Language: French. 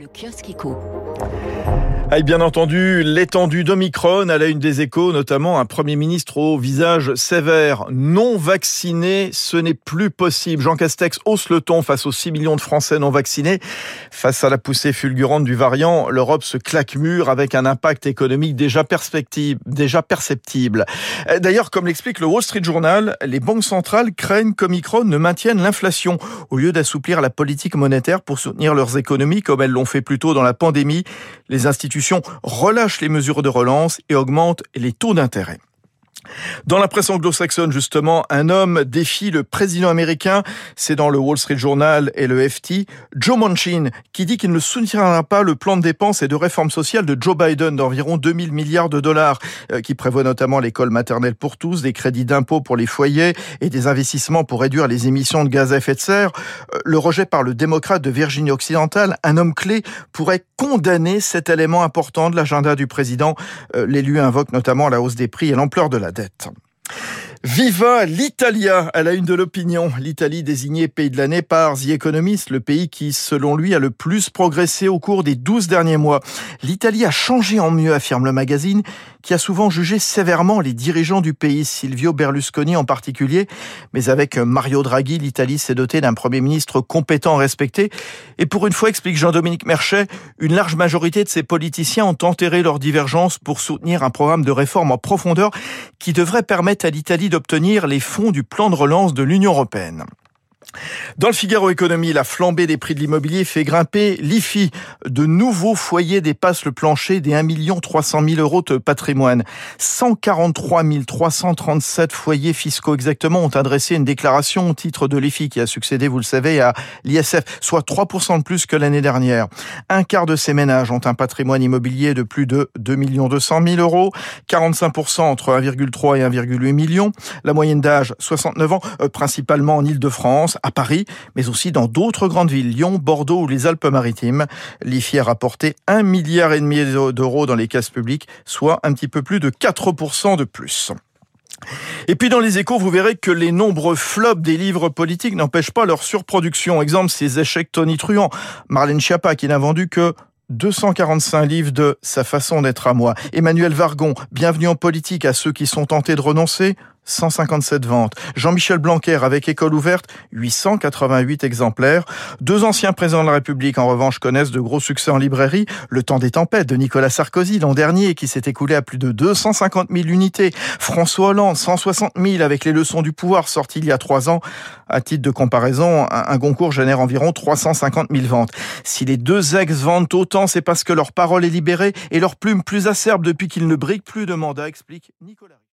Le kiosque éco. Ah, bien entendu, l'étendue d'Omicron à la une des échos, notamment un Premier ministre au visage sévère. Non vacciné, ce n'est plus possible. Jean Castex hausse le ton face aux 6 millions de Français non vaccinés. Face à la poussée fulgurante du variant, l'Europe se claque mur avec un impact économique déjà, déjà perceptible. D'ailleurs, comme l'explique le Wall Street Journal, les banques centrales craignent qu'Omicron ne maintienne l'inflation. Au lieu d'assouplir la politique monétaire pour soutenir leurs économies, comme elles l'ont fait plus tôt dans la pandémie, les institutions relâche les mesures de relance et augmente les taux d'intérêt. Dans la presse anglo-saxonne, justement, un homme défie le président américain. C'est dans le Wall Street Journal et le FT. Joe Manchin, qui dit qu'il ne soutiendra pas le plan de dépenses et de réforme sociale de Joe Biden d'environ 2000 milliards de dollars, euh, qui prévoit notamment l'école maternelle pour tous, des crédits d'impôt pour les foyers et des investissements pour réduire les émissions de gaz à effet de serre. Euh, le rejet par le démocrate de Virginie occidentale, un homme clé, pourrait condamner cet élément important de l'agenda du président. Euh, l'élu invoque notamment la hausse des prix et l'ampleur de la dette. Viva l'Italia à la une de l'opinion. L'Italie désignée pays de l'année par The Economist, le pays qui, selon lui, a le plus progressé au cours des 12 derniers mois. L'Italie a changé en mieux, affirme le magazine, qui a souvent jugé sévèrement les dirigeants du pays, Silvio Berlusconi en particulier. Mais avec Mario Draghi, l'Italie s'est dotée d'un premier ministre compétent, respecté. Et pour une fois, explique Jean-Dominique Merchet, une large majorité de ces politiciens ont enterré leurs divergences pour soutenir un programme de réforme en profondeur qui devrait permettre à l'Italie d'obtenir les fonds du plan de relance de l'Union européenne. Dans le Figaro Économie, la flambée des prix de l'immobilier fait grimper l'IFI. De nouveaux foyers dépassent le plancher des 1 300 000 euros de patrimoine. 143 337 foyers fiscaux exactement ont adressé une déclaration au titre de l'IFI qui a succédé, vous le savez, à l'ISF, soit 3% de plus que l'année dernière. Un quart de ces ménages ont un patrimoine immobilier de plus de 2 200 000 euros, 45% entre 1,3 et 1,8 million. La moyenne d'âge, 69 ans, euh, principalement en Ile-de-France à Paris, mais aussi dans d'autres grandes villes, Lyon, Bordeaux ou les Alpes-Maritimes. L'IFI a rapporté un milliard et demi d'euros dans les caisses publiques, soit un petit peu plus de 4% de plus. Et puis dans les échos, vous verrez que les nombreux flops des livres politiques n'empêchent pas leur surproduction. Exemple, ces échecs tonitruants. Marlène Schiappa qui n'a vendu que 245 livres de Sa façon d'être à moi. Emmanuel Vargon, bienvenue en politique à ceux qui sont tentés de renoncer. 157 ventes. Jean-Michel Blanquer avec École ouverte, 888 exemplaires. Deux anciens présidents de la République, en revanche, connaissent de gros succès en librairie. Le temps des tempêtes de Nicolas Sarkozy l'an dernier, qui s'est écoulé à plus de 250 000 unités. François Hollande, 160 000 avec les leçons du pouvoir sorti il y a trois ans. À titre de comparaison, un concours génère environ 350 000 ventes. Si les deux ex vendent autant, c'est parce que leur parole est libérée et leur plume plus acerbe depuis qu'ils ne briguent plus de mandat, explique Nicolas.